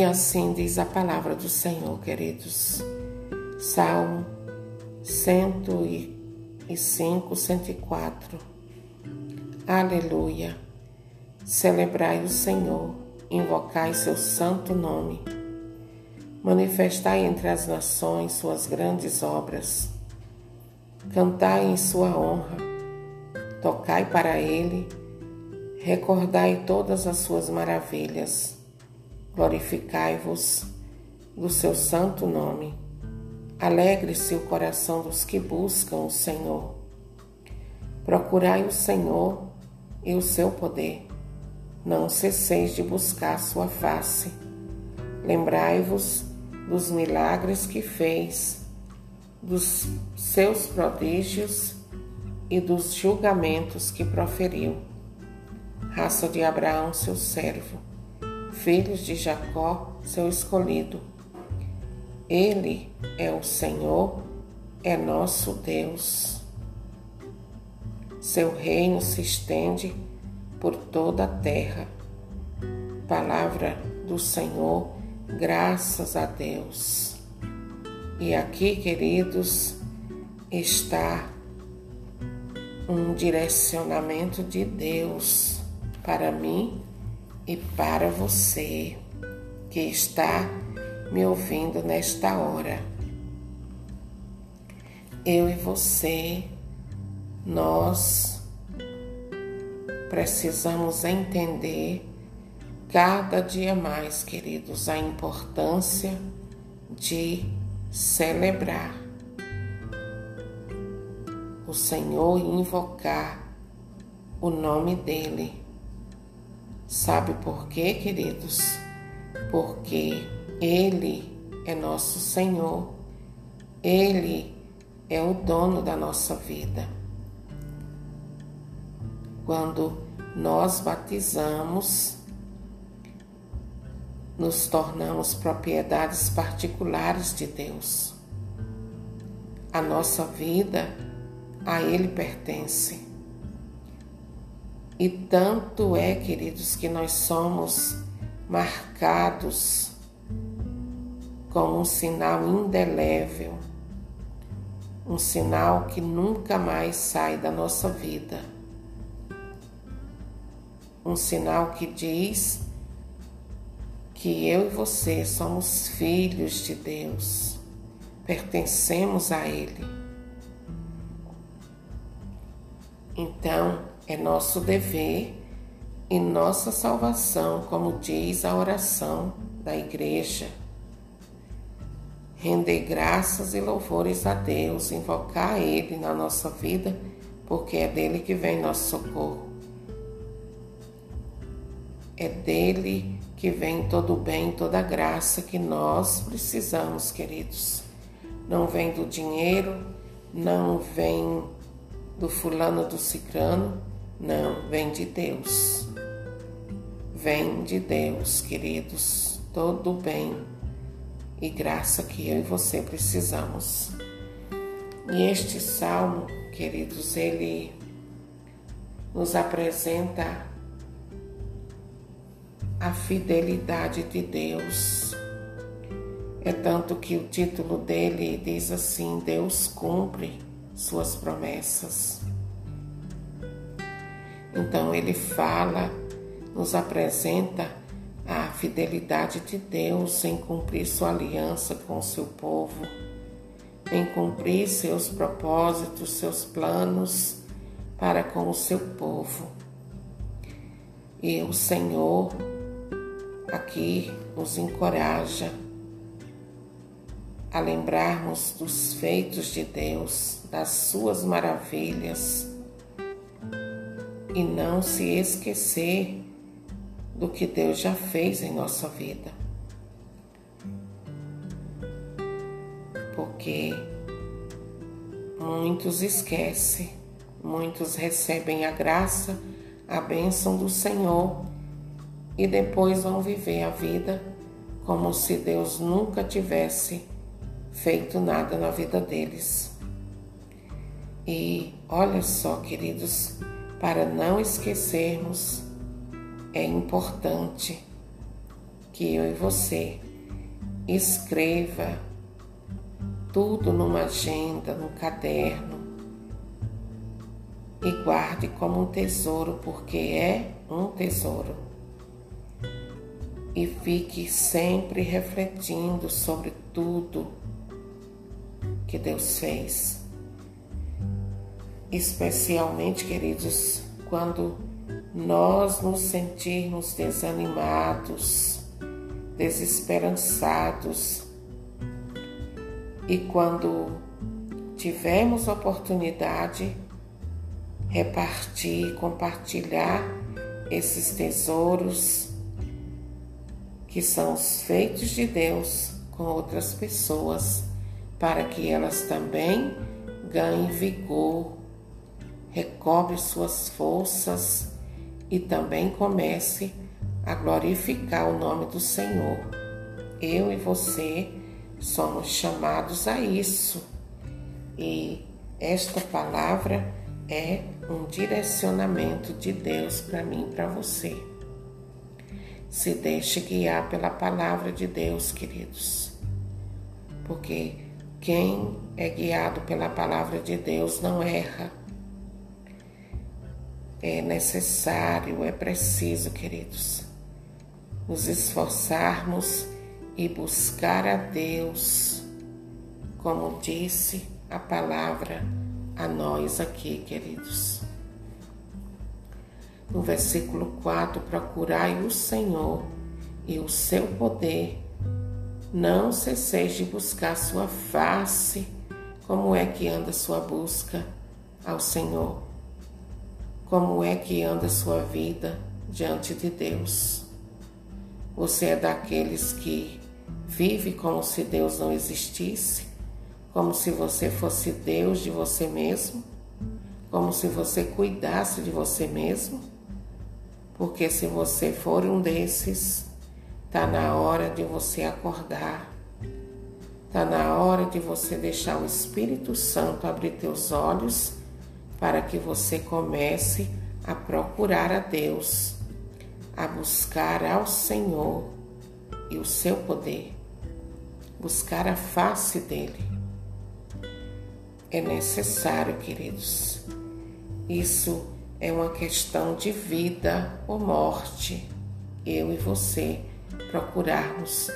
E assim diz a palavra do Senhor, queridos. Salmo 105, 104. Aleluia. Celebrai o Senhor, invocai seu santo nome. Manifestai entre as nações suas grandes obras. Cantai em sua honra, tocai para ele, recordai todas as suas maravilhas glorificai-vos do seu santo nome. Alegre-se o coração dos que buscam o Senhor. Procurai o Senhor e o seu poder. Não cesseis de buscar sua face. Lembrai-vos dos milagres que fez, dos seus prodígios e dos julgamentos que proferiu. Raça de Abraão, seu servo filhos de Jacó, seu escolhido. Ele é o Senhor, é nosso Deus. Seu reino se estende por toda a terra. Palavra do Senhor, graças a Deus. E aqui, queridos, está um direcionamento de Deus para mim e para você que está me ouvindo nesta hora. Eu e você, nós precisamos entender cada dia mais, queridos, a importância de celebrar o Senhor e invocar o nome dEle Sabe por quê, queridos? Porque Ele é nosso Senhor, Ele é o dono da nossa vida. Quando nós batizamos, nos tornamos propriedades particulares de Deus. A nossa vida a Ele pertence. E tanto é, queridos, que nós somos marcados com um sinal indelével, um sinal que nunca mais sai da nossa vida. Um sinal que diz que eu e você somos filhos de Deus, pertencemos a Ele. Então, é nosso dever e nossa salvação, como diz a oração da igreja. Render graças e louvores a Deus, invocar Ele na nossa vida, porque é dele que vem nosso socorro. É dele que vem todo o bem, toda a graça que nós precisamos, queridos. Não vem do dinheiro, não vem do fulano do cicrano, não, vem de Deus. Vem de Deus, queridos, todo bem e graça que eu e você precisamos. E este salmo, queridos, ele nos apresenta a fidelidade de Deus. É tanto que o título dele diz assim: Deus cumpre suas promessas. Então ele fala, nos apresenta a fidelidade de Deus em cumprir sua aliança com o seu povo, em cumprir seus propósitos, seus planos para com o seu povo. E o Senhor aqui nos encoraja a lembrarmos dos feitos de Deus, das suas maravilhas e não se esquecer do que Deus já fez em nossa vida. Porque muitos esquecem, muitos recebem a graça, a bênção do Senhor e depois vão viver a vida como se Deus nunca tivesse feito nada na vida deles. E olha só, queridos, para não esquecermos, é importante que eu e você escreva tudo numa agenda, num caderno e guarde como um tesouro, porque é um tesouro. E fique sempre refletindo sobre tudo que Deus fez. Especialmente, queridos, quando nós nos sentirmos desanimados, desesperançados e quando tivermos oportunidade, repartir, compartilhar esses tesouros que são os feitos de Deus com outras pessoas, para que elas também ganhem vigor, recobre suas forças e também comece a glorificar o nome do Senhor. Eu e você somos chamados a isso. E esta palavra é um direcionamento de Deus para mim e para você. Se deixe guiar pela palavra de Deus, queridos. Porque quem é guiado pela palavra de Deus não erra. É necessário, é preciso, queridos, nos esforçarmos e buscar a Deus, como disse a palavra a nós aqui, queridos. No versículo 4, procurai o Senhor e o seu poder. Não cesseis de buscar sua face. Como é que anda sua busca ao Senhor? Como é que anda sua vida diante de Deus? Você é daqueles que vive como se Deus não existisse? como se você fosse Deus de você mesmo, como se você cuidasse de você mesmo, porque se você for um desses, tá na hora de você acordar, tá na hora de você deixar o Espírito Santo abrir teus olhos para que você comece a procurar a Deus, a buscar ao Senhor e o seu poder, buscar a face dele é necessário, queridos. Isso é uma questão de vida ou morte. Eu e você procurarmos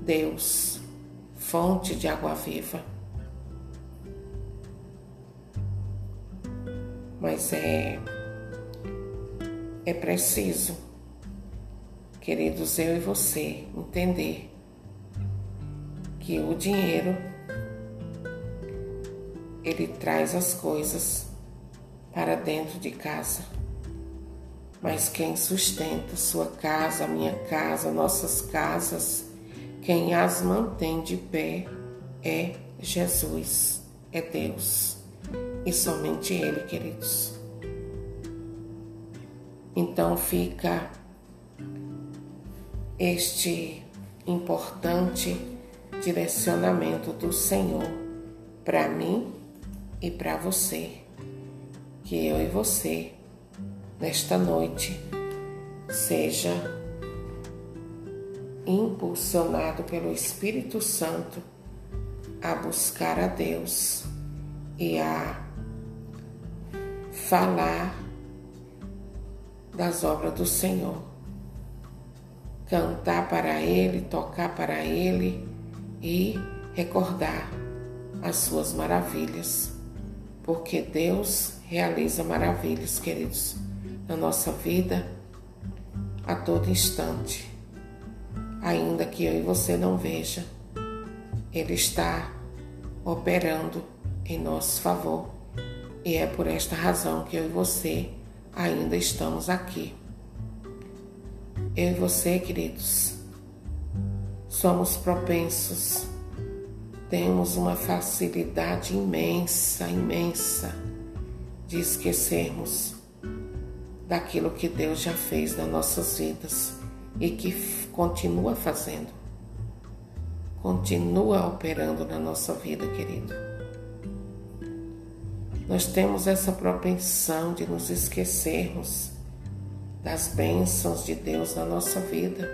Deus, fonte de água viva. Mas é é preciso, queridos, eu e você entender que o dinheiro ele traz as coisas para dentro de casa. Mas quem sustenta sua casa, minha casa, nossas casas, quem as mantém de pé é Jesus, é Deus. E somente Ele, queridos. Então fica este importante direcionamento do Senhor para mim e para você, que eu e você, nesta noite, seja impulsionado pelo Espírito Santo a buscar a Deus e a falar das obras do Senhor. Cantar para Ele, tocar para Ele e recordar as suas maravilhas porque Deus realiza maravilhas, queridos, na nossa vida a todo instante. Ainda que eu e você não veja, Ele está operando em nosso favor. E é por esta razão que eu e você ainda estamos aqui. Eu e você, queridos, somos propensos temos uma facilidade imensa, imensa de esquecermos daquilo que Deus já fez nas nossas vidas e que continua fazendo. Continua operando na nossa vida, querido. Nós temos essa propensão de nos esquecermos das bênçãos de Deus na nossa vida.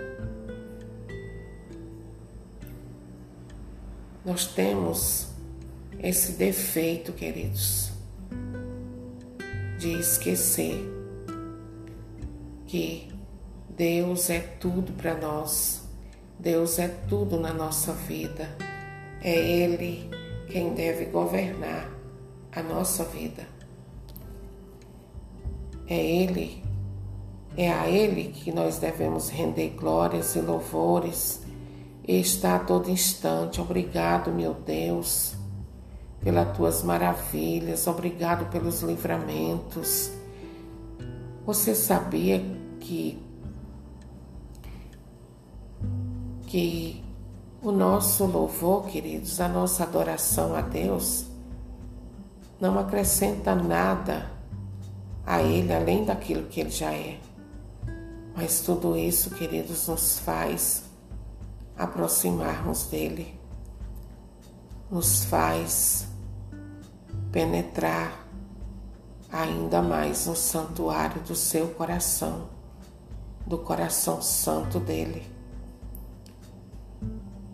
Nós temos esse defeito, queridos, de esquecer que Deus é tudo para nós, Deus é tudo na nossa vida, é Ele quem deve governar a nossa vida. É Ele, é a Ele que nós devemos render glórias e louvores e estar a todo instante. Obrigado, meu Deus, pelas tuas maravilhas, obrigado pelos livramentos. Você sabia que que o nosso louvor, queridos, a nossa adoração a Deus, não acrescenta nada a Ele além daquilo que Ele já é. Mas tudo isso, queridos, nos faz aproximarmos dele, nos faz penetrar ainda mais no santuário do seu coração, do coração santo dele.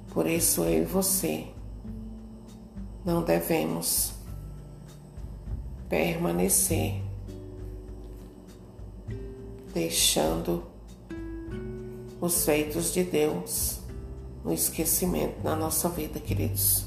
Por isso eu e você não devemos permanecer deixando os feitos de Deus no esquecimento na nossa vida, queridos.